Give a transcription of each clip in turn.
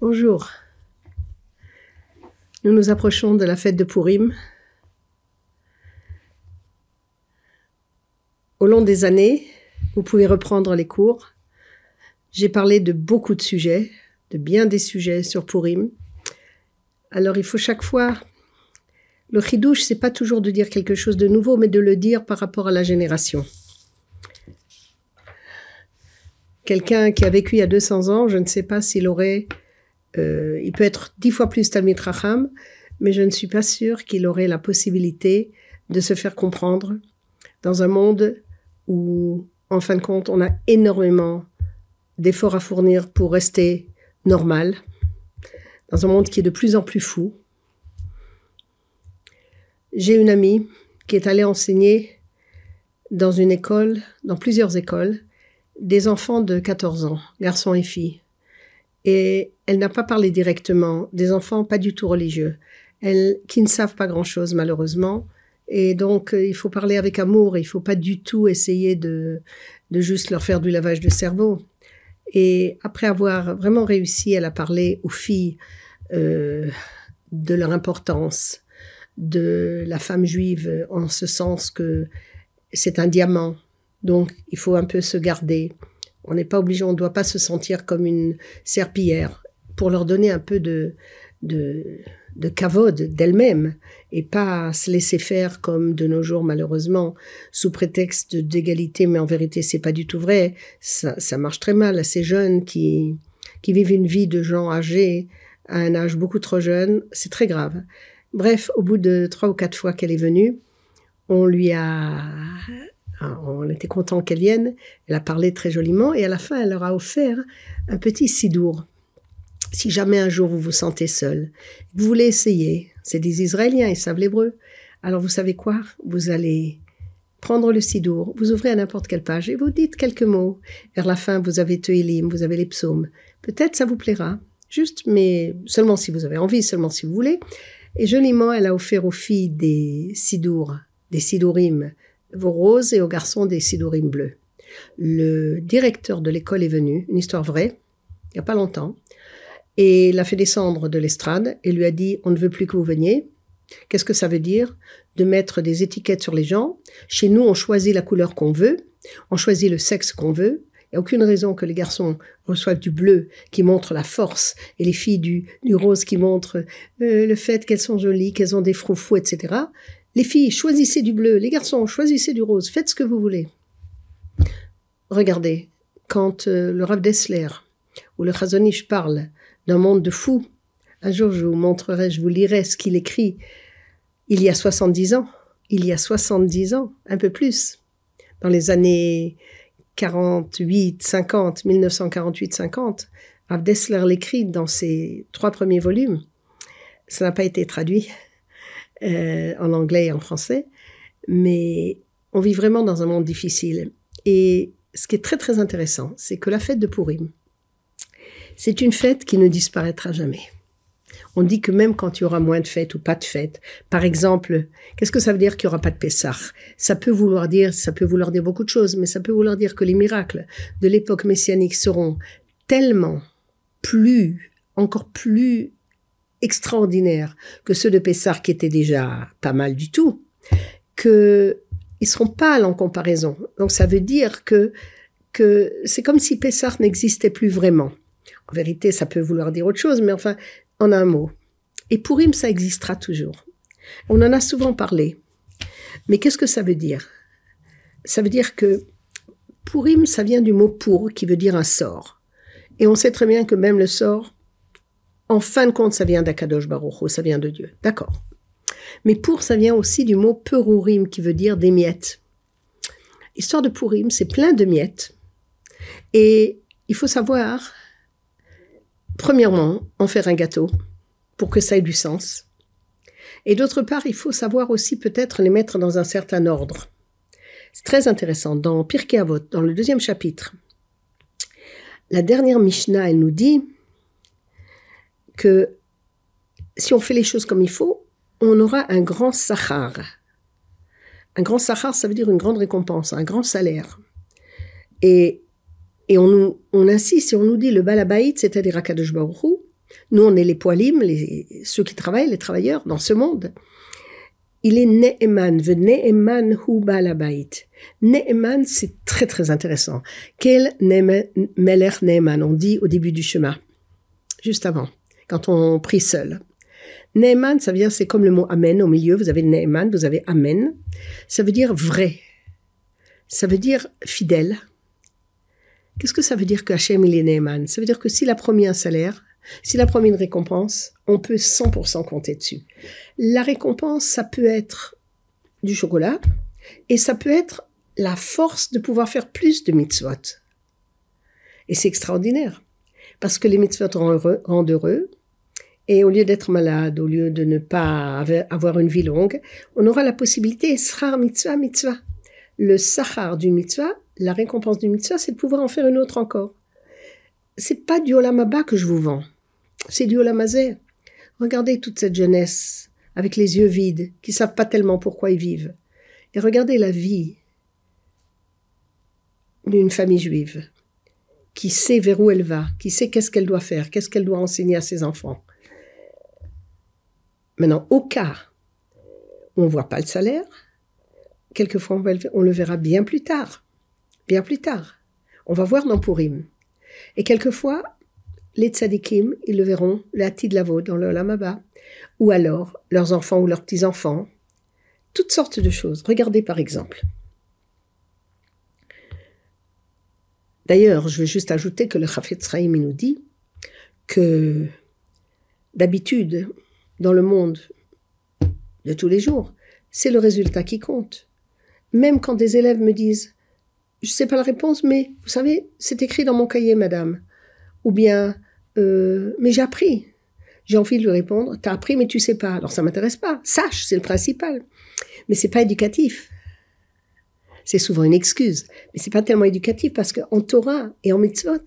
Bonjour. Nous nous approchons de la fête de Purim. Au long des années, vous pouvez reprendre les cours. J'ai parlé de beaucoup de sujets, de bien des sujets sur Purim. Alors il faut chaque fois le chidouche, c'est pas toujours de dire quelque chose de nouveau, mais de le dire par rapport à la génération. Quelqu'un qui a vécu il y a 200 ans, je ne sais pas s'il aurait euh, il peut être dix fois plus Talmid Racham, mais je ne suis pas sûre qu'il aurait la possibilité de se faire comprendre dans un monde où, en fin de compte, on a énormément d'efforts à fournir pour rester normal, dans un monde qui est de plus en plus fou. J'ai une amie qui est allée enseigner dans une école, dans plusieurs écoles, des enfants de 14 ans, garçons et filles. Et elle n'a pas parlé directement des enfants pas du tout religieux, qui ne savent pas grand-chose malheureusement. Et donc, euh, il faut parler avec amour, il faut pas du tout essayer de, de juste leur faire du lavage de cerveau. Et après avoir vraiment réussi, elle a parlé aux filles euh, de leur importance, de la femme juive en ce sens que c'est un diamant. Donc, il faut un peu se garder. On n'est pas obligé, on ne doit pas se sentir comme une serpillière pour leur donner un peu de, de, de cavode d'elle-même et pas se laisser faire comme de nos jours malheureusement sous prétexte d'égalité. Mais en vérité c'est pas du tout vrai. Ça, ça marche très mal à ces jeunes qui qui vivent une vie de gens âgés à un âge beaucoup trop jeune. C'est très grave. Bref au bout de trois ou quatre fois qu'elle est venue on lui a on était content qu'elle vienne. Elle a parlé très joliment et à la fin, elle leur a offert un petit sidour. Si jamais un jour vous vous sentez seul, vous voulez essayer, c'est des Israéliens, ils savent l'hébreu. Alors vous savez quoi? Vous allez prendre le sidour, vous ouvrez à n'importe quelle page et vous dites quelques mots. Vers la fin, vous avez Teuilim, vous avez les psaumes. Peut-être ça vous plaira, juste, mais seulement si vous avez envie, seulement si vous voulez. Et joliment, elle a offert aux filles des sidours, des sidourim roses et aux garçons des sidourim bleus. Le directeur de l'école est venu, une histoire vraie, il n'y a pas longtemps, et l'a fait descendre de l'estrade et lui a dit on ne veut plus que vous veniez. Qu'est-ce que ça veut dire De mettre des étiquettes sur les gens? Chez nous, on choisit la couleur qu'on veut, on choisit le sexe qu'on veut. Il n'y a aucune raison que les garçons reçoivent du bleu qui montre la force et les filles du, du rose qui montre euh, le fait qu'elles sont jolies, qu'elles ont des froufous, etc. Les filles, choisissez du bleu. Les garçons, choisissez du rose. Faites ce que vous voulez. Regardez, quand euh, le Rav Dessler ou le Chazonish parle d'un monde de fous, un jour je vous montrerai, je vous lirai ce qu'il écrit il y a 70 ans, il y a 70 ans, un peu plus, dans les années 48, 50, 1948, 50. Rav Dessler l'écrit dans ses trois premiers volumes. Ça n'a pas été traduit. Euh, en anglais et en français, mais on vit vraiment dans un monde difficile. Et ce qui est très très intéressant, c'est que la fête de Purim, c'est une fête qui ne disparaîtra jamais. On dit que même quand il y aura moins de fêtes ou pas de fêtes, par exemple, qu'est-ce que ça veut dire qu'il y aura pas de Pessah? Ça peut vouloir dire, ça peut vouloir dire beaucoup de choses, mais ça peut vouloir dire que les miracles de l'époque messianique seront tellement plus, encore plus extraordinaires que ceux de Pessar qui étaient déjà pas mal du tout, que ils seront pâles en comparaison. Donc ça veut dire que que c'est comme si Pessar n'existait plus vraiment. En vérité, ça peut vouloir dire autre chose, mais enfin, en un mot. Et Purim, ça existera toujours. On en a souvent parlé. Mais qu'est-ce que ça veut dire? Ça veut dire que Purim, ça vient du mot pour, qui veut dire un sort. Et on sait très bien que même le sort, en fin de compte, ça vient d'Akadosh Baruch ça vient de Dieu. D'accord. Mais pour, ça vient aussi du mot perurim, qui veut dire des miettes. Histoire de Purim, c'est plein de miettes. Et il faut savoir, premièrement, en faire un gâteau pour que ça ait du sens. Et d'autre part, il faut savoir aussi peut-être les mettre dans un certain ordre. C'est très intéressant. Dans Pirkei Avot, dans le deuxième chapitre, la dernière Mishnah, elle nous dit que si on fait les choses comme il faut, on aura un grand sahar. Un grand sahar, ça veut dire une grande récompense, un grand salaire. Et Et on, on insiste et on nous dit le balabaït, c'est-à-dire Akadosh nous on est les poilim, les, ceux qui travaillent, les travailleurs dans ce monde. Il est Ne'eman, ve Ne'eman hu balabait. Ne'eman, c'est très très intéressant. Quel Meler Ne'eman, on dit au début du chemin, juste avant, quand on prie seul. Ne'eman, ça veut dire, c'est comme le mot Amen au milieu, vous avez Ne'eman, vous avez Amen. Ça veut dire vrai. Ça veut dire fidèle. Qu'est-ce que ça veut dire que Hachem il est Ne'eman Ça veut dire que s'il a promis un salaire, s'il a promis une récompense, on peut 100% compter dessus. La récompense, ça peut être du chocolat et ça peut être la force de pouvoir faire plus de mitzvot. Et c'est extraordinaire parce que les mitzvot rendent heureux, et au lieu d'être malade, au lieu de ne pas avoir une vie longue, on aura la possibilité, srar mitzvah, mitzvah. Le sahar du mitzvah, la récompense du mitzvah, c'est de pouvoir en faire une autre encore. C'est pas du olamaba que je vous vends. C'est du olamazé. Regardez toute cette jeunesse, avec les yeux vides, qui savent pas tellement pourquoi ils vivent. Et regardez la vie d'une famille juive, qui sait vers où elle va, qui sait qu'est-ce qu'elle doit faire, qu'est-ce qu'elle doit enseigner à ses enfants. Maintenant, au cas où on ne voit pas le salaire, quelquefois on, le verra bien plus tard. Bien plus tard. On va voir dans Purim. Et quelquefois, les tzadikim, ils le verront, la tidlavo dans le lamaba. Ou alors, leurs enfants ou leurs petits-enfants. Toutes sortes de choses. Regardez par exemple. D'ailleurs, je veux juste ajouter que le Chafetz Chaim nous dit que d'habitude, dans le monde de tous les jours. C'est le résultat qui compte. Même quand des élèves me disent Je ne sais pas la réponse, mais vous savez, c'est écrit dans mon cahier, madame. Ou bien euh, Mais j'ai appris. J'ai envie de lui répondre T'as appris, mais tu sais pas. Alors ça m'intéresse pas. Sache, c'est le principal. Mais c'est pas éducatif. C'est souvent une excuse. Mais c'est pas tellement éducatif parce qu'en Torah et en mitzvot,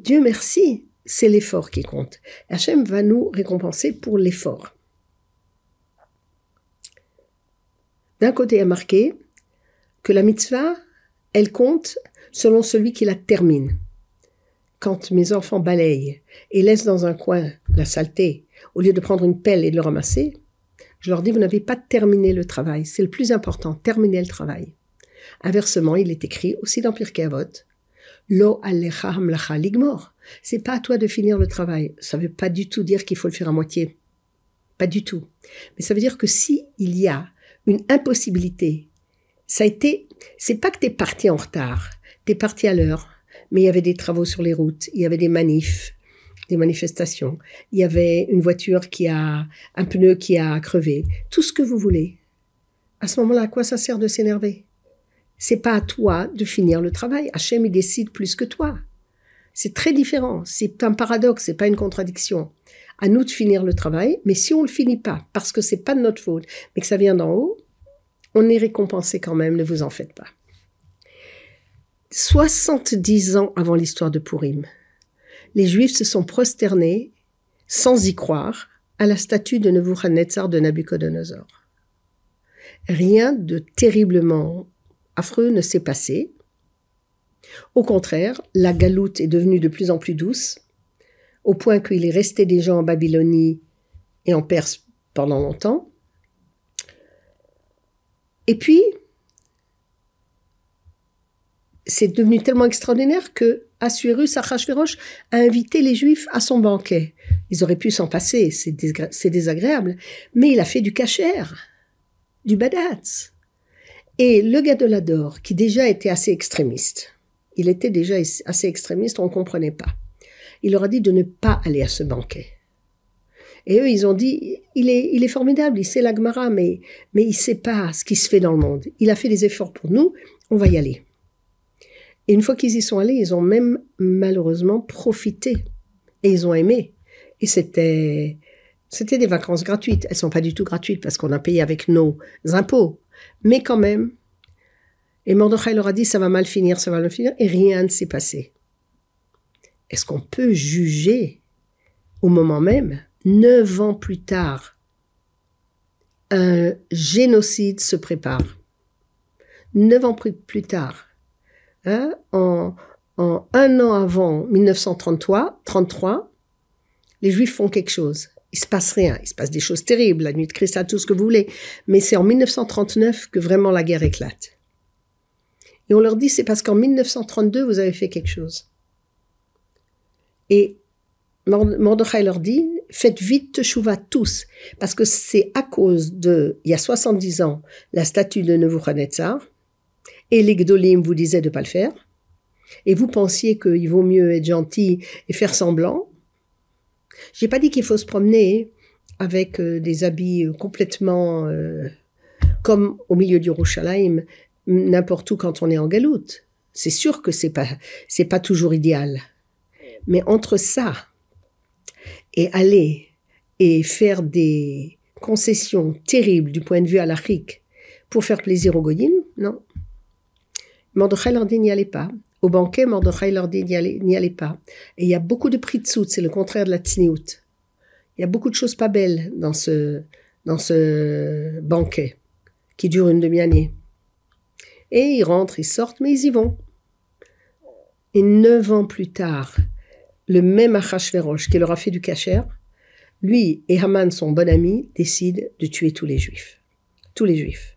Dieu merci, c'est l'effort qui compte. Hachem va nous récompenser pour l'effort. D'un côté, il a marqué que la mitzvah, elle compte selon celui qui la termine. Quand mes enfants balayent et laissent dans un coin la saleté, au lieu de prendre une pelle et de le ramasser, je leur dis, vous n'avez pas terminé le travail. C'est le plus important, terminer le travail. Inversement, il est écrit aussi dans Pirkei Avot, Lo alecha hamlacha ligmor. C'est pas à toi de finir le travail. Ça veut pas du tout dire qu'il faut le faire à moitié. Pas du tout. Mais ça veut dire que si il y a une impossibilité, ça a été, c'est pas que t'es parti en retard. T'es parti à l'heure. Mais il y avait des travaux sur les routes. Il y avait des manifs, des manifestations. Il y avait une voiture qui a, un pneu qui a crevé. Tout ce que vous voulez. À ce moment-là, à quoi ça sert de s'énerver? C'est pas à toi de finir le travail. Hachem, il décide plus que toi. C'est très différent. C'est un paradoxe, c'est pas une contradiction. À nous de finir le travail, mais si on le finit pas, parce que c'est pas de notre faute, mais que ça vient d'en haut, on est récompensé quand même, ne vous en faites pas. 70 ans avant l'histoire de Purim, les Juifs se sont prosternés, sans y croire, à la statue de Nebuchadnezzar de Nabucodonosor. Rien de terriblement affreux ne s'est passé. Au contraire, la galoute est devenue de plus en plus douce, au point qu'il est resté des gens en Babylonie et en Perse pendant longtemps. Et puis, c'est devenu tellement extraordinaire que Assuérus Achashverosh a invité les Juifs à son banquet. Ils auraient pu s'en passer, c'est désagréable, mais il a fait du cachère, du badatz. Et le Gadolador, qui déjà était assez extrémiste, il était déjà assez extrémiste, on ne comprenait pas. Il leur a dit de ne pas aller à ce banquet. Et eux, ils ont dit, il est, formidable, il sait l'Agmara, mais, mais il sait pas ce qui se fait dans le monde. Il a fait des efforts pour nous, on va y aller. Et une fois qu'ils y sont allés, ils ont même malheureusement profité. Et ils ont aimé. Et c'était, c'était des vacances gratuites. Elles sont pas du tout gratuites parce qu'on a payé avec nos impôts. Mais quand même, et Mordechai leur a dit, ça va mal finir, ça va mal finir, et rien ne s'est passé. Est-ce qu'on peut juger au moment même, neuf ans plus tard, un génocide se prépare? Neuf ans plus tard, hein, en, un an avant 1933, 33, les Juifs font quelque chose. Il se passe rien. Il se passe des choses terribles, la nuit de cristal, tout ce que vous voulez. Mais c'est en 1939 que vraiment la guerre éclate. Et on leur dit, c'est parce qu'en 1932, vous avez fait quelque chose. Et Mordechai leur dit, faites vite teshuva tous, parce que c'est à cause de, il y a 70 ans, la statue de Nebuchadnezzar, et les Gdolim vous disaient de pas le faire, et vous pensiez qu'il vaut mieux être gentil et faire semblant. J'ai pas dit qu'il faut se promener avec euh, des habits euh, complètement euh, comme au milieu du Rouchalaïm, n'importe où quand on est en galoute. C'est sûr que c'est pas pas toujours idéal. Mais entre ça et aller et faire des concessions terribles du point de vue halachique pour faire plaisir aux goyim, non. Mordechai leur n'y allez pas. Au banquet, Mordechai leur n'y allez, pas. Et il y a beaucoup de prix de soute, c'est le contraire de la tsniout. Il y a beaucoup de choses pas belles dans ce, dans ce banquet qui dure une demi-année. Et ils rentrent, ils sortent, mais ils y vont. Et neuf ans plus tard, le même Achashverosh qui leur a fait du cachère, lui et Haman, son bon ami, décident de tuer tous les juifs. Tous les juifs.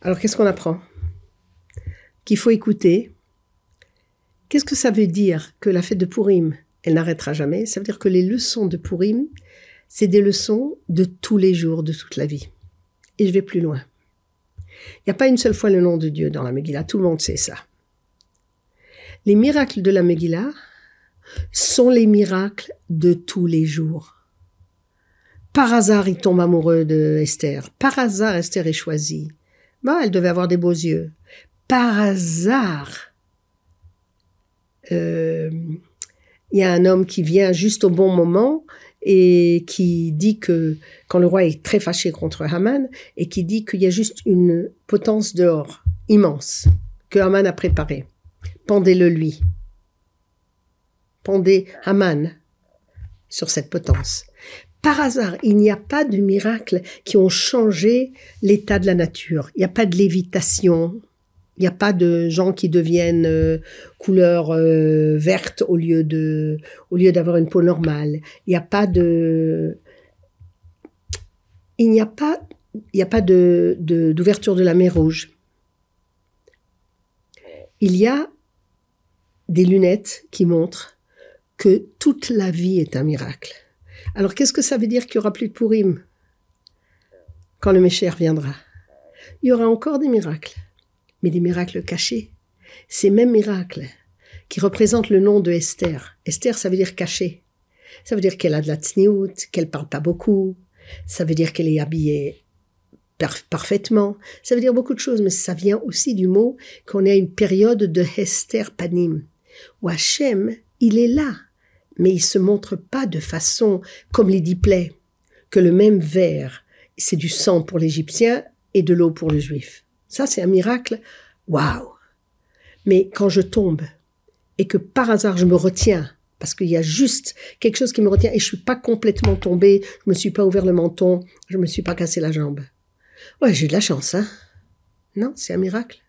Alors qu'est-ce qu'on apprend? Qu'il faut écouter. Qu'est-ce que ça veut dire que la fête de Purim, elle n'arrêtera jamais? Ça veut dire que les leçons de Purim, c'est des leçons de tous les jours, de toute la vie. Et je vais plus loin. Il n'y a pas une seule fois le nom de Dieu dans la Megillah, tout le monde sait ça. Les miracles de la Megillah sont les miracles de tous les jours. Par hasard, il tombe amoureux de Esther. Par hasard, Esther est choisie. Bah, elle devait avoir des beaux yeux. Par hasard, euh, il y a un homme qui vient juste au bon moment et qui dit que quand le roi est très fâché contre Haman et qui dit qu'il y a juste une potence d'or immense que Haman a préparée. Pendez-le lui. Pendez Haman sur cette potence. Par hasard, il n'y a pas de miracles qui ont changé l'état de la nature. Il n'y a pas de lévitation. Il n'y a pas de gens qui deviennent euh, couleur euh, verte au lieu de, au lieu d'avoir une peau normale. Il n'y a pas de, il n'y a pas, il n'y a pas de, d'ouverture de la mer Rouge. Il y a des lunettes qui montrent que toute la vie est un miracle. Alors qu'est-ce que ça veut dire qu'il y aura plus de Pourim quand le Mécher viendra Il y aura encore des miracles, mais des miracles cachés. Ces mêmes miracles qui représentent le nom de Esther. Esther, ça veut dire caché. Ça veut dire qu'elle a de la tsniout, qu'elle parle pas beaucoup. Ça veut dire qu'elle est habillée parfaitement. Ça veut dire beaucoup de choses, mais ça vient aussi du mot qu'on est à une période de Hester Panim, où Hachem, il est là mais il se montre pas de façon comme les plaies, que le même verre, c'est du sang pour l'Égyptien et de l'eau pour le Juif. Ça, c'est un miracle. Waouh! Mais quand je tombe et que par hasard je me retiens, parce qu'il y a juste quelque chose qui me retient et je suis pas complètement tombée, je me suis pas ouvert le menton, je me suis pas cassé la jambe. Ouais, j'ai de la chance, hein? Non, c'est un miracle.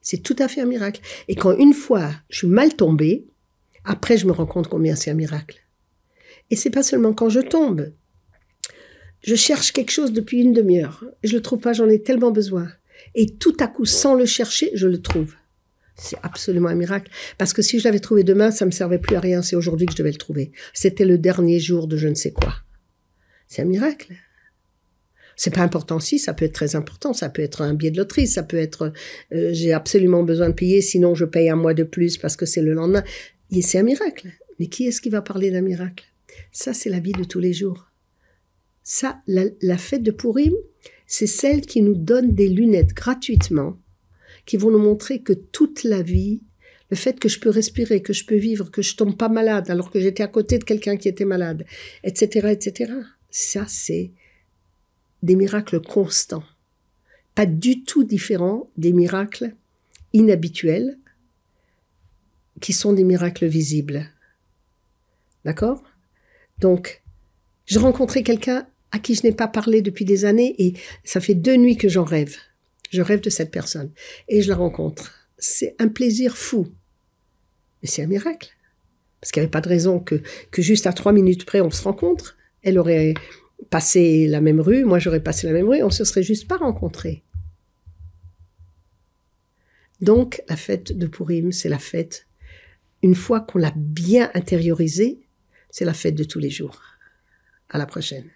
C'est tout à fait un miracle. Et quand une fois je suis mal tombée, après, je me rends compte combien c'est un miracle. Et c'est pas seulement quand je tombe. Je cherche quelque chose depuis une demi-heure. Je le trouve pas, j'en ai tellement besoin. Et tout à coup, sans le chercher, je le trouve. C'est absolument un miracle. Parce que si je l'avais trouvé demain, ça me servait plus à rien. C'est aujourd'hui que je devais le trouver. C'était le dernier jour de je ne sais quoi. C'est un miracle. C'est pas important si, ça peut être très important. Ça peut être un billet de loterie, ça peut être euh, j'ai absolument besoin de payer, sinon je paye un mois de plus parce que c'est le lendemain c'est un miracle. Mais qui est-ce qui va parler d'un miracle? Ça, c'est la vie de tous les jours. Ça, la, fête de Purim, c'est celle qui nous donne des lunettes gratuitement, qui vont nous montrer que toute la vie, le fait que je peux respirer, que je peux vivre, que je tombe pas malade alors que j'étais à côté de quelqu'un qui était malade, etc., etc. Ça, c'est des miracles constants. Pas du tout différents des miracles inhabituels qui sont des miracles visibles. D'accord? Donc, j'ai rencontré quelqu'un à qui je n'ai pas parlé depuis des années et ça fait deux nuits que j'en rêve. Je rêve de cette personne et je la rencontre. c'est un plaisir fou. Mais c'est un miracle. Parce qu'il n'y avait pas de raison que, juste à trois minutes près, on se rencontre. Elle aurait passé la même rue, moi j'aurais passé la même rue, on se serait juste pas rencontrés. Donc, la fête de Purim, c'est la fête, une fois qu'on l'a bien intériorisée, c'est la fête de tous les jours. À la prochaine.